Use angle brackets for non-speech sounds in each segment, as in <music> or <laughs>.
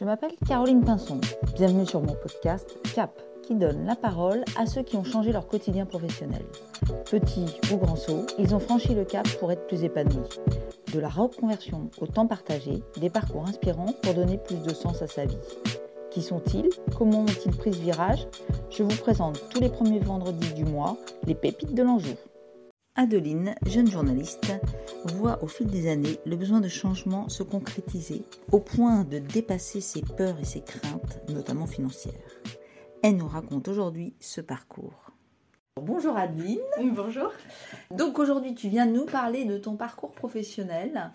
Je m'appelle Caroline Pinson. Bienvenue sur mon podcast CAP, qui donne la parole à ceux qui ont changé leur quotidien professionnel. Petits ou grands sauts, ils ont franchi le cap pour être plus épanouis. De la reconversion au temps partagé, des parcours inspirants pour donner plus de sens à sa vie. Qui sont-ils? Comment ont-ils pris ce virage? Je vous présente tous les premiers vendredis du mois les pépites de l'Anjou. Adeline, jeune journaliste, voit au fil des années le besoin de changement se concrétiser au point de dépasser ses peurs et ses craintes, notamment financières. Elle nous raconte aujourd'hui ce parcours. Bonjour Adeline. Bonjour. Donc aujourd'hui tu viens nous parler de ton parcours professionnel.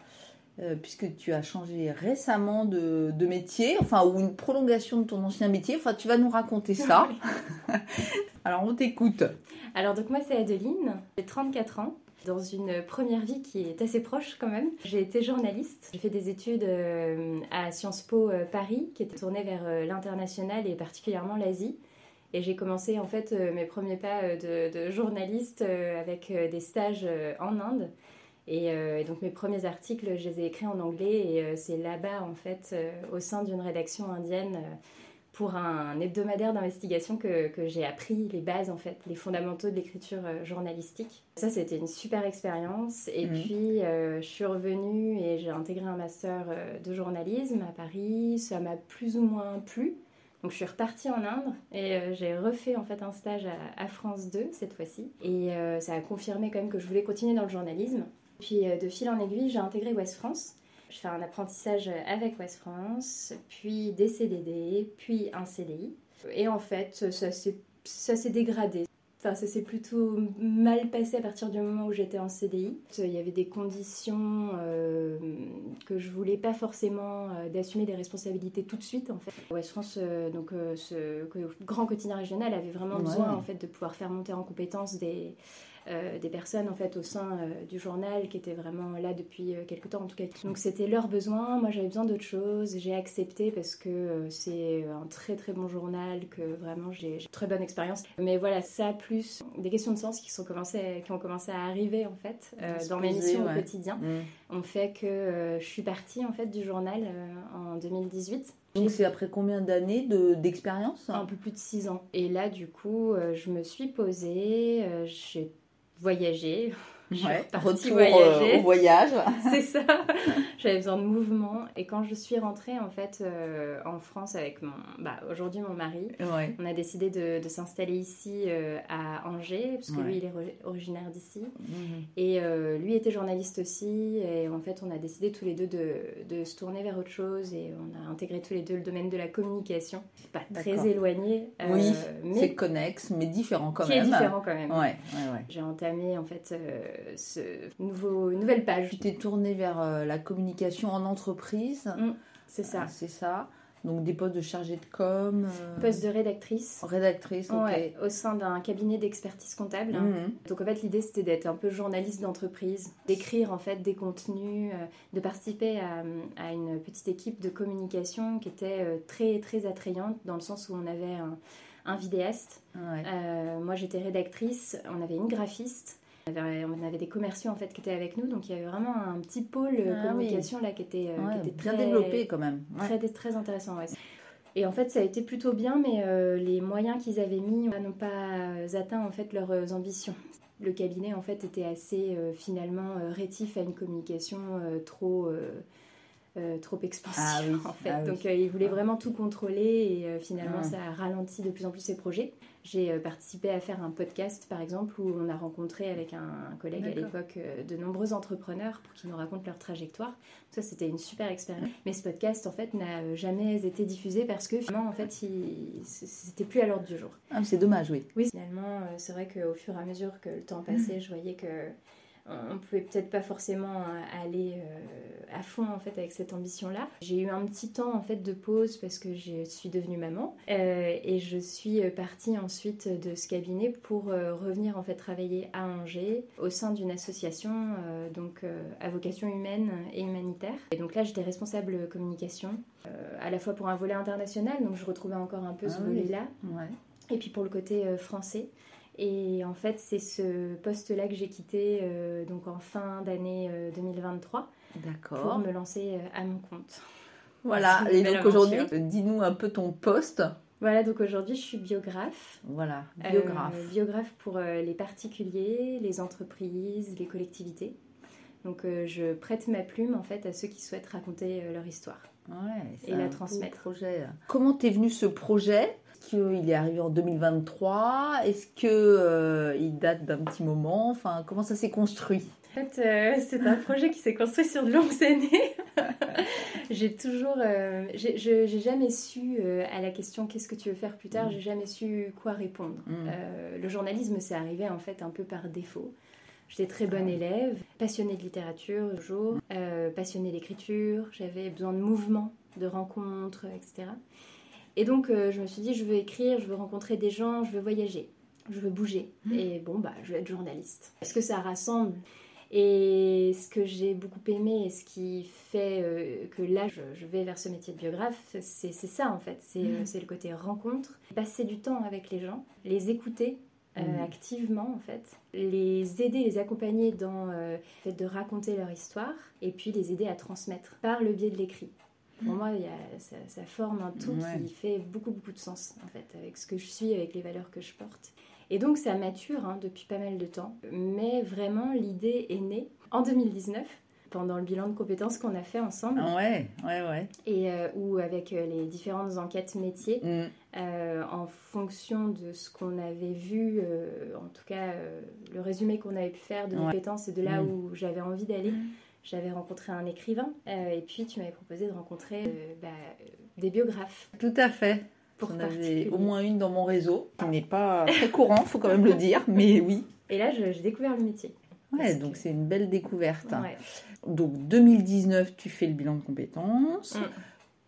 Euh, puisque tu as changé récemment de, de, métier, enfin, ou une prolongation de ton ancien métier. Enfin, tu vas nous raconter ça. <laughs> <laughs> Alors, on t'écoute. Alors, donc, moi, c'est Adeline, j'ai 34 ans. Dans une première vie qui est assez proche quand même. J'ai été journaliste. J'ai fait des études euh, à Sciences Po euh, Paris, qui étaient tournées vers l'international et particulièrement l'Asie. Et j'ai commencé en fait mes premiers pas de, de journaliste avec des stages en Inde. Et, donc mes premiers articles, je les ai écrits en anglais et c'est là-bas, en fait, au sein d'une rédaction indienne, pour un hebdomadaire d'investigation que, que j'ai appris les bases, en fait, les fondamentaux de l'écriture journalistique. Ça, c'était une super expérience. Et puis, je suis revenue et j'ai intégré un master de journalisme à Paris. Ça m'a plus ou moins plu. Donc je suis repartie en Inde et j'ai refait en fait un stage à, à France 2 cette fois-ci. Et ça a confirmé quand même que je voulais continuer dans le journalisme. Puis de fil en aiguille, j'ai intégré West France. Je fais un apprentissage avec West France, puis des CDD, puis un CDI. Et en fait, ça s'est dégradé. Enfin, ça s'est plutôt mal passé à partir du moment où j'étais en CDI. Il y avait des conditions euh, que je voulais pas forcément euh, d'assumer des responsabilités tout de suite. En fait, West France, euh, donc ce grand quotidien régional, avait vraiment besoin en fait de pouvoir faire monter en compétence des euh, des personnes en fait au sein euh, du journal qui étaient vraiment là depuis euh, quelques temps en tout cas. Donc c'était leur besoin, moi j'avais besoin d'autre chose, j'ai accepté parce que c'est un très très bon journal, que vraiment j'ai une très bonne expérience. Mais voilà, ça plus des questions de sens qui, sont commencé, qui ont commencé à arriver en fait dans mes missions au quotidien mm. ont fait que je suis partie en fait du journal en 2018. Donc c'est après combien d'années d'expérience Un peu plus de 6 ans. Et là, du coup, je me suis posée, j'ai voyager. Ouais, retour voyager. au voyage. <laughs> C'est ça. J'avais besoin de mouvement. Et quand je suis rentrée en fait euh, en France avec mon, bah, aujourd'hui mon mari, on a décidé de, s'installer ici euh, à Angers parce que lui il est originaire d'ici mhm. et euh, lui était journaliste aussi. Et en fait on a décidé tous les deux de, de, se tourner vers autre chose et on a intégré tous les deux le domaine de la communication. Pas très éloigné. oui, c'est connexe mais différent quand même. Qui est différent quand même. Ouais, J'ai entamé en fait ce nouveau, nouvelle page. Tu t'es tournée vers euh, la communication en entreprise. Mm, c'est ça. Euh, c'est ça. Donc des postes de chargée de com. Euh... Poste de rédactrice. Rédactrice, ok. au sein d'un cabinet d'expertise comptable. Mm-hmm. Donc en fait l'idée c'était d'être un peu journaliste d'entreprise, d'écrire en fait des contenus, euh, de participer à, à, une petite équipe de communication qui était très très attrayante dans le sens où on avait un, un vidéaste. moi j'étais rédactrice, on avait une graphiste. On avait des commerciaux en fait qui étaient avec nous, donc il y avait vraiment un petit pôle ah communication là qui était, euh, qui était très, bien développé quand même. Très, très intéressant. Et en fait, ça a été plutôt bien, mais euh, les moyens qu'ils avaient mis n'ont pas atteint en fait leurs ambitions. Le cabinet en fait était assez euh, finalement rétif à une communication trop trop expansive ah <laughs> en fait. Ah donc il voulait vraiment tout contrôler et finalement ça a ralenti de plus en plus ses projets. J'ai euh, participé à faire un podcast, par exemple, où on a rencontré avec un, collègue à l'époque euh, de nombreux entrepreneurs pour qu'ils nous racontent leur trajectoire. Ça, c'était une super expérience. Mais ce podcast, en fait, n'a euh, jamais été diffusé parce que finalement, en fait, c'était plus à l'ordre du jour. Ah, c'est dommage, oui. Oui, finalement, c'est vrai qu'au fur et à mesure que le temps passait, je voyais que on pouvait peut-être pas forcément euh, aller euh, à fond en fait avec cette ambition là j'ai eu un petit temps en fait de pause parce que je suis devenue maman. Euh, et je suis partie ensuite de ce cabinet pour revenir en fait travailler à Angers au sein d'une association donc à vocation humaine et humanitaire. Et donc là j'étais responsable communication à la fois pour un volet international donc je retrouvais encore un peu ce ah volet là et puis pour le côté français et en fait, c'est ce poste-là que j'ai quitté euh, donc en fin d'année 2023 euh, pour me lancer euh, à mon compte. Voilà, et donc aujourd'hui, dis-nous un peu ton poste. Voilà, donc aujourd'hui je suis biographe. Voilà, biographe. biographe pour les particuliers, les entreprises, les collectivités. Donc je prête ma plume en fait à ceux qui souhaitent raconter leur histoire ouais, et la transmettre. Projet. Comment t'es venu ce projet? Qu'il est arrivé en 2023 Est-ce qu'il euh, il date d'un petit moment? Enfin, comment ça s'est construit? En fait, euh, c'est un projet qui s'est construit sur de longues années. <laughs> j'ai toujours, euh, j'ai jamais su à la question qu'est-ce que tu veux faire plus tard, j'ai jamais su quoi répondre. Mm. le journalisme, c'est arrivé en fait un peu par défaut. J'étais très bonne élève, passionnée de littérature toujours, passionnée d'écriture, j'avais besoin de mouvement, de rencontres, etc. Et donc, euh, je me suis dit, je veux écrire, je veux rencontrer des gens, je veux voyager, je veux bouger. Mmh. Et bon, bah, je veux être journaliste. Est-ce que ça rassemble Et ce que j'ai beaucoup aimé et ce qui fait euh, que là, je, vais vers ce métier de biographe, c'est ça en fait. Mmh. Euh, c'est le côté rencontre, passer du temps avec les gens, les écouter. Mmh. activement en fait, les aider, les accompagner dans le fait de raconter leur histoire et puis les aider à transmettre par le biais de l'écrit. Pour moi, ça, forme un tout qui fait beaucoup, beaucoup de sens, en fait, avec ce que je suis, avec les valeurs que je porte. Et donc, ça mature hein, depuis pas mal de temps. Mais vraiment, l'idée est née en 2019 pendant le bilan de compétences qu'on a fait ensemble. Ouais, ouais, ouais. Et euh, où avec euh, les différentes enquêtes métiers, mm. euh, en fonction de ce qu'on avait vu, en tout cas le résumé qu'on avait pu faire de compétences et de là mm. où j'avais envie d'aller, mm j'avais rencontré un écrivain euh, et puis tu m'avais proposé de rencontrer euh, bah, des biographes. Tout à fait. Pour J'en avais au moins une dans mon réseau, qui n'est pas très courant, faut quand même le dire, mais oui. Et là, j'ai découvert le métier. Ouais, donc c'est une belle découverte. Donc 2019, tu fais le bilan de compétences. Mm.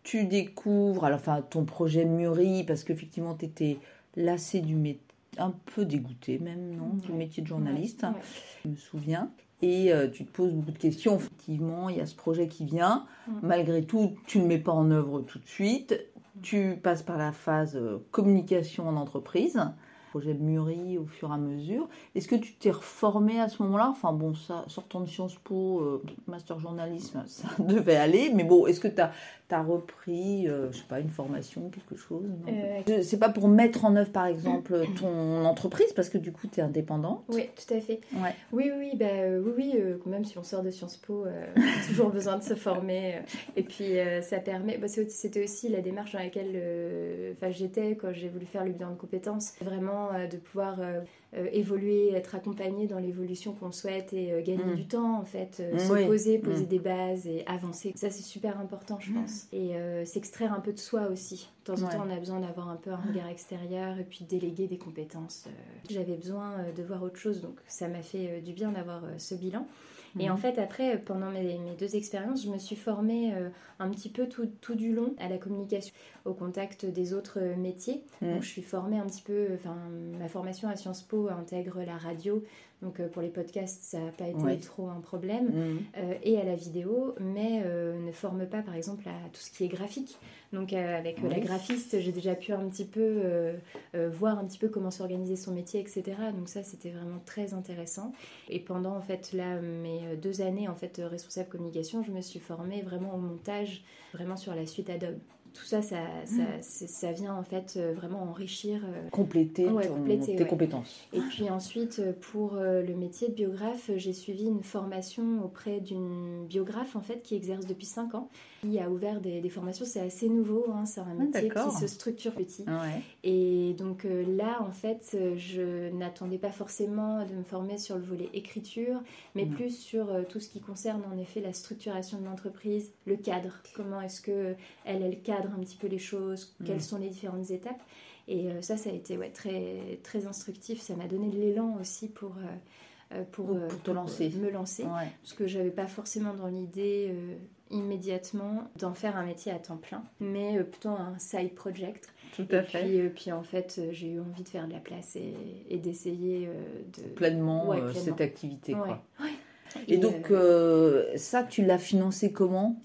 Tu découvres, alors enfin, ton projet mûrit parce qu'effectivement, tu étais lassé du métier, un peu dégoûté même, non, du métier de journaliste. Je me souviens et euh, tu te poses beaucoup de questions. Effectivement, il y a ce projet qui vient. Mm. Malgré tout, tu ne le mets pas en œuvre tout de suite. Tu passes par la phase euh, communication en entreprise projet mûri au fur et à mesure. Est-ce que tu t'es reformé à ce moment-là? Enfin bon, ça, sortant de Sciences Po, euh, master journalisme, <laughs> ça devait aller. Mais bon, est-ce que tu as, as, repris, euh, je sais pas, une formation, quelque chose euh... C'est pas pour mettre en œuvre, par exemple, <clears throat> ton entreprise, parce que du coup, tu es indépendante Oui, tout à fait. Ouais. Oui, oui, bah, oui, oui euh, même si on sort de Sciences Po, on a <laughs> toujours besoin de se former. et puis, ça permet... Bah, C'était aussi la démarche dans laquelle j'étais quand j'ai voulu faire le bilan de compétences. Vraiment euh, de pouvoir euh, euh, évoluer, être accompagné dans l'évolution qu'on souhaite et gagner mm. du temps en fait, se poser, poser mm. des bases et avancer. Ça c'est super important je mm. pense. Et s'extraire un peu de soi aussi. De temps en temps on a besoin d'avoir un peu un regard extérieur et puis déléguer des compétences. J'avais besoin de voir autre chose donc ça m'a fait du bien d'avoir ce bilan. Et en mhm. fait, après, pendant mes, deux expériences, je me suis formée euh, un petit peu tout, tout, du long à la communication, au contact des autres euh, métiers. Mhm. Donc, je suis formée un petit peu, enfin, ma formation à Sciences Po intègre la radio. Donc, euh, pour les podcasts, ça n'a pas été trop un problème. Mhm. et à la vidéo, mais ne forme pas, par exemple, à tout ce qui est graphique. Donc euh, avec euh, la graphiste, j'ai déjà pu un petit peu euh, voir un petit peu comment s'organiser son métier, etc. Donc ça, c'était vraiment très intéressant. Et pendant en fait là mes deux années en fait responsable communication, je me suis formée vraiment au montage, vraiment sur la suite Adobe tout ça, ça, mm. ça, vient en fait euh, vraiment enrichir. Euh, compléter, tes compétences. Et puis ensuite, euh, pour le métier de biographe, j'ai suivi une formation auprès d'une biographe en fait qui exerce depuis 5 ans. Qui a ouvert des, formations, c'est assez nouveau, hein, c'est un ah, métier qui se structure petit. Et donc là, en fait, je n'attendais pas forcément de me former sur le volet écriture, mais mm. plus sur tout ce qui concerne en effet la structuration de l'entreprise, le cadre. Comment est-ce que elle, elle cadre un petit peu les choses, quelles mm. sont les différentes étapes. Et euh, ça, ça a été ouais, très, très instructif. Ça m'a donné de l'élan aussi pour, euh, euh, pour, te lancer. me lancer. Parce que j'avais pas forcément dans l'idée immédiatement d'en faire un métier à temps plein, mais plutôt un side project. Tout à fait. Puis, puis en fait, j'ai eu envie de faire de la place et, d'essayer de... Pleinement, cette activité. Quoi. Et, et, donc, ça, tu l'as financé comment?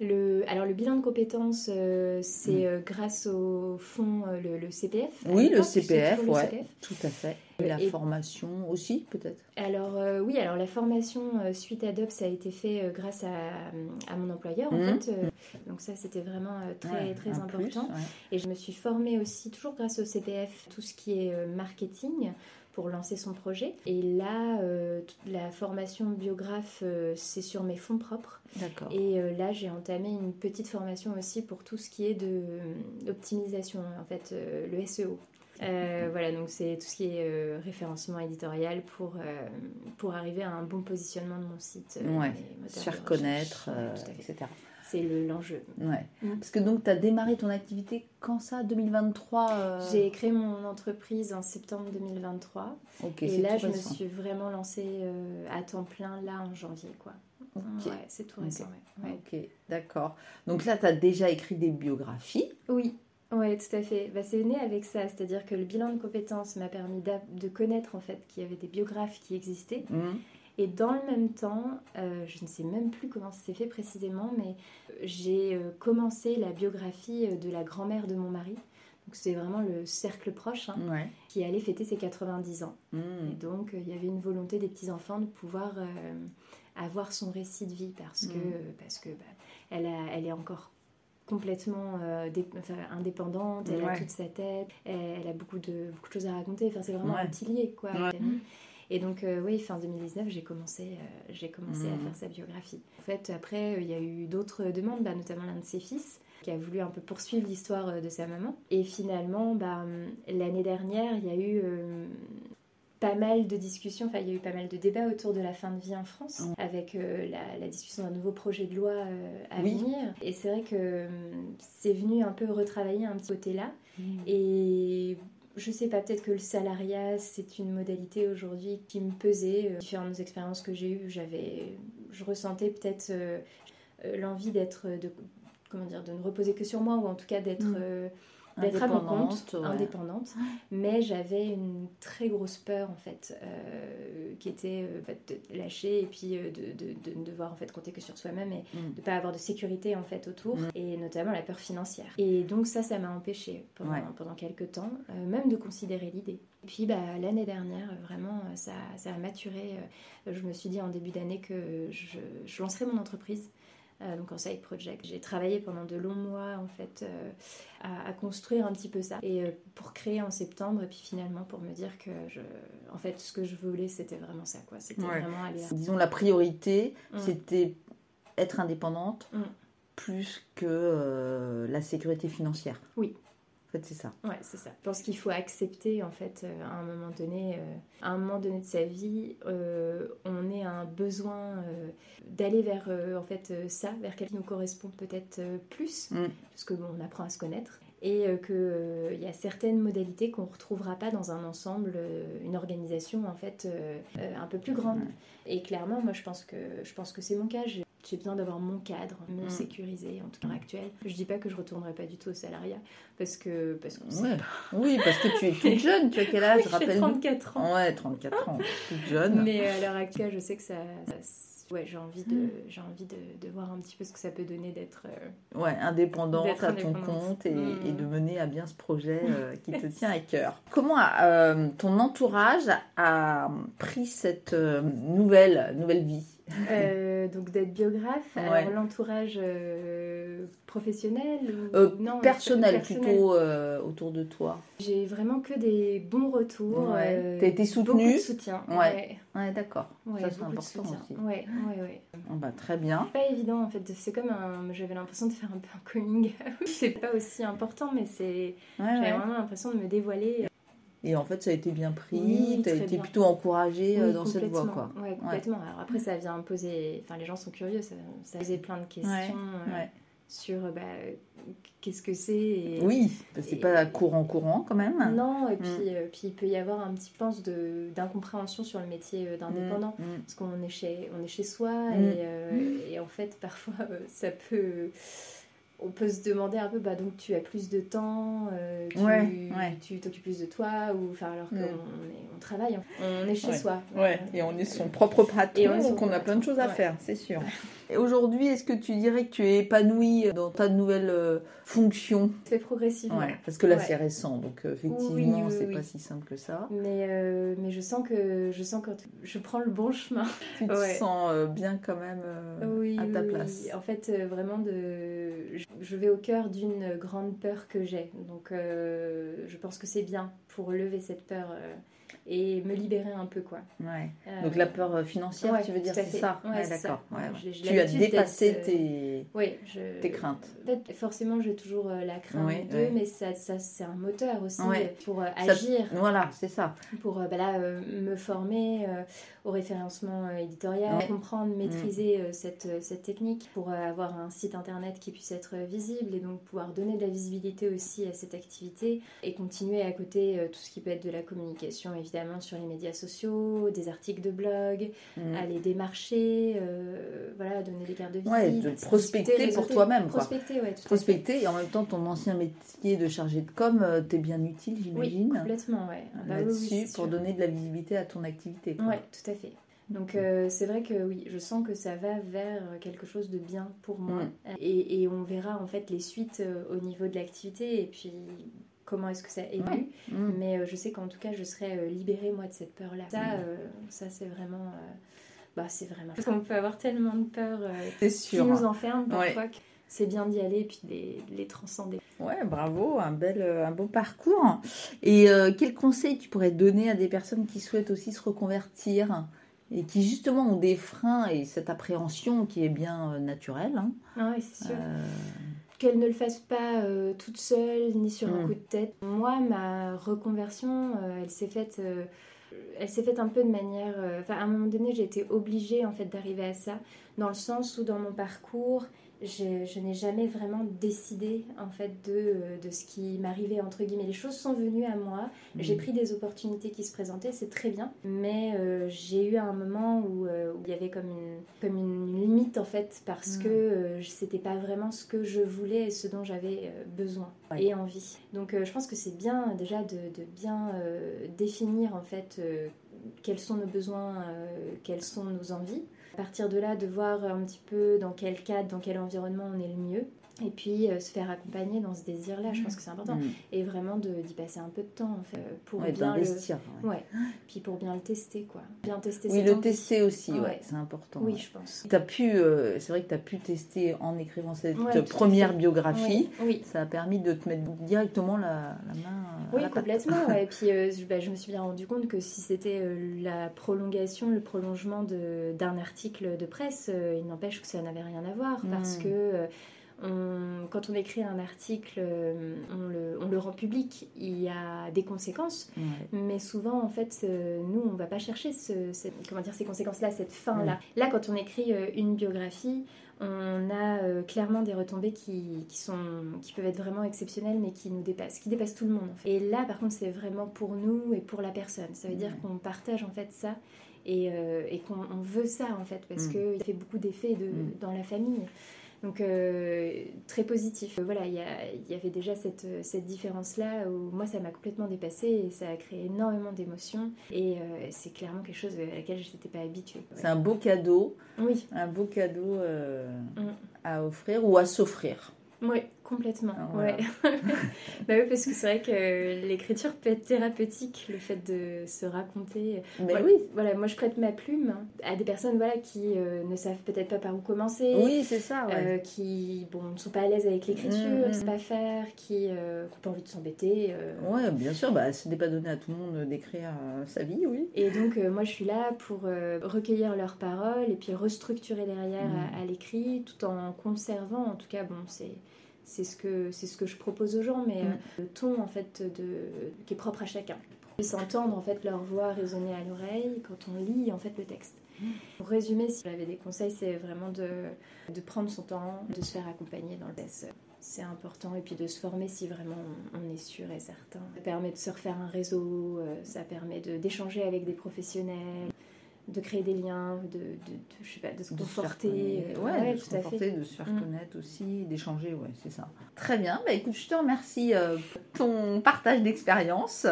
Le, alors le bilan de compétences, euh, c'est euh, grâce au fonds, euh, le, le CPF. Oui, le CPF, le CPF. tout à fait. Et la Et- formation aussi, peut-être? Alors euh, oui, alors la formation euh, suite Adobe, ça a été fait euh, grâce à, à mon employeur en Mhm. fait. Donc ça, c'était vraiment très Ouais, très important. plus, ouais. Et je me suis formée aussi, toujours grâce au CPF, tout ce qui est marketing pour lancer son projet. Et là, euh, la formation biographe, euh, c'est sur mes fonds propres. D'accord. Et euh, là, j'ai entamé une petite formation aussi pour tout ce qui est de d'optimisation, en fait, le SEO. Euh, voilà, donc c'est tout ce qui est euh, référencement éditorial pour, euh, pour arriver à un bon positionnement de mon site. Ouais, Se faire connaître, Ouais, etc. C'est le- l'enjeu. Ouais. Mm. Parce que donc, tu as démarré ton activité quand ça 2023 euh, J'ai créé mon entreprise en septembre 2023. Ok, et là, je me suis vraiment lancée à temps plein, là, en janvier, quoi. Ouais, c'est tout récent. Ouais. Ok, d'accord. Donc là, tu as déjà écrit des biographies? Oui, ouais, tout à fait. Bah, c'est né avec ça, c'est-à-dire que le bilan de compétences m'a permis de connaître en fait qu'il y avait des biographes qui existaient. Mhm. Et dans le même temps, euh, je ne sais même plus comment ça s'est fait précisément, mais j'ai euh, commencé la biographie euh, de la grand-mère de mon mari. Donc c'est vraiment le cercle proche hein, Ouais. qui allait fêter ses 90 ans. Mhm. Et donc, euh, il y avait une volonté des petits-enfants de pouvoir euh, avoir son récit de vie parce que, Mhm. parce que bah, elle, a- elle est encore complètement euh, enfin, indépendante, elle a toute sa tête, elle, elle a beaucoup de, beaucoup de choses à raconter. Enfin, c'est vraiment Ouais. un quoi. Ouais. avec Camille. Et donc, euh, oui, fin 2019, j'ai commencé, euh, j'ai commencé à Mhm. faire sa biographie. En fait, après, il y a eu d'autres demandes, bah, notamment l'un de ses fils, qui a voulu un peu poursuivre l'histoire de sa maman. Et finalement, bah, hum, l'année dernière, il y a eu pas mal de discussions, enfin, il y a eu pas mal de débats autour de la fin de vie en France, avec euh, la, la discussion d'un nouveau projet de loi euh, à Oui. venir. Et c'est vrai que hum, c'est venu un peu retravailler un petit côté là. Mhm. Et je sais pas, peut-être que le salariat, c'est une modalité aujourd'hui qui me pesait. Euh, Différentes expériences que j'ai eues, j'avais, je ressentais peut-être l'envie d'être, de, comment dire, de ne reposer que sur moi, ou en tout cas d'être, Mm. D'être à mon compte, Indépendante, ouais. indépendante. Mais j'avais une très grosse peur, en fait, euh, qui était euh, de lâcher et puis euh, de, de- de ne devoir en fait compter que sur soi-même et Mm. de pas avoir de sécurité en fait autour Mm. et notamment la peur financière. Et donc ça, ça m'a empêché pendant, Ouais. pendant quelques temps, même de considérer l'idée. Et puis bah, l'année dernière, vraiment, ça, ça a maturé. Je me suis dit en début d'année que je, je lancerais mon entreprise. Euh, donc en side project. J'ai travaillé pendant de longs mois en fait euh, à, à construire un petit peu ça et euh, pour créer en septembre et puis finalement pour me dire que je, en fait ce que je voulais c'était vraiment ça quoi. C'était Ouais. vraiment aller. à- Disons, la priorité, Mm. c'était être indépendante Mm. plus que euh, la sécurité financière. Oui. Fait, c'est ça. Ouais, c'est ça. Je pense qu'il faut accepter, en fait, euh, à un moment donné, euh, à un moment donné de sa vie, euh, on est un besoin d'aller vers, en fait, ça, vers quelque qui nous correspond peut-être plus, Mm. parce que bon, on apprend à se connaître, et que euh, y a certaines modalités qu'on retrouvera pas dans un ensemble, euh, une organisation, en fait, euh, un peu plus grande. Et clairement, moi, je pense que, je pense que c'est mon cas. J'ai besoin d'avoir mon cadre, me Mm. sécuriser en tout cas actuel. Je dis pas que je retournerai pas du tout au salariat parce que parce c'est Ouais. <laughs> Oui, parce que tu es toute jeune. Tu as quel âge <laughs> j'ai Rappelle-nous. 34 ans. Ouais, 34 ans. Toute jeune. Mais à l'heure actuelle, je sais que ça. ça- ouais, j'ai envie, de, j'ai envie de, de voir un petit peu ce que ça peut donner d'être. euh, Ouais, indépendante à ton compte et, Mm. et de mener à bien ce projet euh, <laughs> qui te tient à cœur. Comment euh, ton entourage a pris cette euh, nouvelle, nouvelle vie? Euh, donc d'être biographe. Ouais. Alors l'entourage euh, professionnel ou Euh, non, personnel, personnel. plutôt autour de toi J'ai vraiment que des bons retours. Ouais. T'as été soutenue Beaucoup de soutien. Ouais. Ouais. Ouais, d'accord. Ça, c'est important aussi. Ouais, ouais, ouais. Bah, très bien. pas évident en fait. C'est comme un. J'avais l'impression de faire un peu un coming out. <laughs> C'est pas aussi important, mais c'est. J'avais vraiment l'impression de me dévoiler. Et en fait, ça a été bien pris. Oui, tu as été bien. plutôt encouragée euh, Oui, dans cette voie, quoi. Ouais, complètement. Alors après, ça vient poser. Enfin, les gens sont curieux. Ça, ça posait plein de questions Ouais, euh, sur bah, qu'est-ce que c'est. et- Oui, c'est pas courant courant quand même. Non, et puis, Mm. euh, puis il peut y avoir un petit pense d'incompréhension sur le métier euh, d'indépendant. Mm, mm. Parce qu'on est chez, on est chez soi Mm. et, euh, et en fait <laughs> parfois euh, ça peut on peut se demander un peu, bah donc tu as plus de temps, euh, tu Ouais, ouais. tu t'occupes plus de toi, ou enfin alors qu'on Mm. on travaille, on est chez Ouais. soi. Ouais, et on est son propre patron, Et on donc on a plein de choses à faire, c'est sûr. Et aujourd'hui, est-ce que tu dirais que tu es épanouie dans ta nouvelle euh, fonction? C'est progressivement. Ouais, parce que là Ouais. c'est récent, donc euh, effectivement Oui, oui, c'est oui. pas si simple que ça. Mais, euh, mais je sens que je sens que je prends le bon chemin. Tu te Ouais. sens euh, bien quand même euh, oui, à ta oui, place. oui. En fait, euh, vraiment, de... je- vais au cœur d'une grande peur que j'ai. Donc, euh, je pense que c'est bien pour lever cette peur euh, et me libérer un peu, quoi. Ouais. Euh, Donc la peur euh, financière, ouais, tu veux dire, c'est ça? Ouais, d'accord. Tu as dépassé euh, tes... Oui, je... tes craintes. Forcément, j'ai toujours la crainte Oui, d'eux, mais ça, ça, c'est un moteur aussi pour euh, Ça- agir. Voilà, c'est ça. pour euh, bah là, me former au référencement éditorial, comprendre, maîtriser euh, cette, cette technique pour avoir un site internet qui puisse être visible et donc pouvoir donner de la visibilité aussi à cette activité et continuer à côté tout ce qui peut être de la communication évidemment sur les médias sociaux, des articles de blog, Mm. aller démarcher, euh, voilà, donner des cartes de visite. Ouais, de prospecter pour toi-même. Prospecter, ouais, tout à fait. Prospecter et en même temps ton ancien métier de chargé de com, euh, t'es bien utile, Oui, j'imagine, complètement, ouais. Ah bah oui, oui, là-dessus c'est pour sûr. donner de la visibilité à ton activité. quoi. Ouais, tout à fait. Donc euh, c'est vrai que oui, je sens que ça va vers quelque chose de bien pour moi. Mm. Et, et on verra en fait les suites euh, au niveau de l'activité et puis comment est-ce que ça évolue. Mm. Mais euh, je sais qu'en tout cas je serai euh, libérée moi de cette peur-là. Ça, euh, ça c'est vraiment... euh, bah c'est vraiment... Parce qu'on peut avoir tellement de peur euh, C'est qui nous enferme Ouais. parfois que c'est bien d'y aller et puis de les, de les transcender. Ouais, bravo, un bel, un beau parcours. Et euh, quel conseil tu pourrais donner à des personnes qui souhaitent aussi se reconvertir et qui justement ont des freins et cette appréhension qui est bien euh, naturelle hein, Ah oui, c'est sûr. euh, qu'elle ne le fasse pas euh, toute seule ni sur un Mm. coup de tête. Moi, ma reconversion, euh, elle s'est faite, euh, elle s'est faite un peu de manière. Enfin, à un moment donné, j'ai été obligée en fait d'arriver à ça, dans le sens où dans mon parcours, je, je n'ai jamais vraiment décidé en fait de, euh, de ce qui m'arrivait entre guillemets. Les choses sont venues à moi. J'ai Mm. pris des opportunités qui se présentaient, c'est très bien. Mais euh, j'ai eu un moment où, euh, où il y avait comme une, comme une limite en fait, parce Mm. que euh, c'était pas vraiment ce que je voulais et ce dont j'avais besoin Ouais. et envie. Donc je pense que c'est bien déjà de, de bien définir en fait quels sont nos besoins, quelles sont nos envies. À partir de là, de voir un petit peu dans quel cadre, dans quel environnement on est le mieux. Et puis euh, se faire accompagner dans ce désir-là, je pense que c'est important. mm. Et vraiment d'y passer un peu de temps en fait, pour Ouais, bien le... d'investir. ouais. Ouais, puis pour bien le tester quoi. Bien tester Oui, le tester aussi, ouais, Ouais. c'est important. Oui, je pense. Pu, euh, c'est vrai que tu as pu tester en écrivant cette première biographie. Oui. Ça a permis de te mettre directement la, la main à Oui, la complètement. <laughs> Et puis, euh, je, bah, je me suis bien rendu compte que si c'était euh, la prolongation, le prolongement d'un article de presse, euh, il n'empêche que ça n'avait rien à voir. Parce Mm. que euh, on- quand on écrit un article, euh, on le, on le rend public, il y a des conséquences. Mais souvent, en fait, euh, nous, on va pas chercher ce- comment dire, ces conséquences-là, cette fin-là. Là, quand on écrit euh, une biographie, on a euh, clairement des retombées qui, qui, sont, qui peuvent être vraiment exceptionnelles, mais qui nous dépassent, qui dépassent tout le monde. en fait. Et là, par contre, c'est vraiment pour nous et pour la personne. Ça veut dire qu'on partage en fait ça et, euh, et qu'on on veut ça en fait, parce Mm. qu'il fait beaucoup d'effets de, Mm. dans la famille. Donc euh, très positif. Euh, Voilà, il y, avait déjà cette, cette différence-là où moi ça m'a complètement dépassée et ça a créé énormément d'émotions et euh, c'est clairement quelque chose à laquelle je n'étais pas habituée. Ouais. C'est un beau cadeau, Oui, un beau cadeau euh, Mm. à offrir ou à s'offrir. oui, complètement. Ah, voilà. ouais. <laughs> bah oui, parce que c'est vrai que l'écriture peut être thérapeutique, le fait de se raconter. Mais Voilà, oui, Voilà, moi je prête ma plume à des personnes voilà, qui euh, ne savent peut-être pas par où commencer. oui, c'est ça. Ouais. Euh, qui bon, ne sont pas à l'aise avec l'écriture, Mm, ne mm. savent pas faire, qui euh, n'ont pas envie de s'embêter. euh. Ouais, bien sûr, bah, ce n'est pas donné à tout le monde d'écrire euh, sa vie, oui. Et donc, euh, moi, je suis là pour euh, recueillir leurs paroles et puis restructurer derrière Mm. à, à l'écrit, tout en conservant, en tout cas, bon, c'est. C'est ce, que, c'est ce que je propose aux gens, mais Mm. euh, le ton en fait de, qui est propre à chacun. Ils s'entendent en fait leur voix résonner à l'oreille quand on lit en fait le texte. Pour résumer, si j'avais des conseils, c'est vraiment de, de prendre son temps, de se faire accompagner dans le test. C'est important. Et puis de se former si vraiment on, est sûr et certain. Ça permet de se refaire un réseau, euh, ça permet de- d'échanger avec des professionnels. De créer des liens, de, de, je sais pas, de se De se conforter. euh, ouais, de tout se fait. conforter, de se faire Mm. connaître aussi, d'échanger, ouais, c'est ça. Très bien, bah écoute, je te remercie euh, pour ton partage d'expérience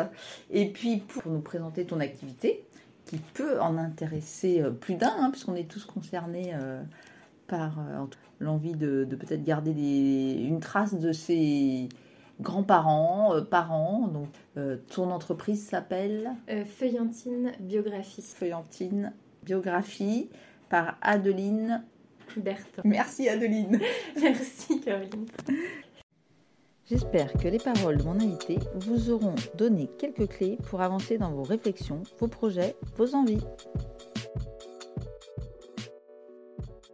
et puis pour nous présenter ton activité qui peut en intéresser euh, plus d'un, hein, puisqu'on est tous concernés euh, par euh, l'envie de, de peut-être garder des- une trace de ses grands-parents, euh, parents. Donc, euh, ton entreprise s'appelle Euh, Feuillantine Biographie. Feuillantine Biographie par Adeline. Berthe. Merci Adeline. <laughs> Merci Caroline. J'espère que les paroles de mon invité vous auront donné quelques clés pour avancer dans vos réflexions, vos projets, vos envies.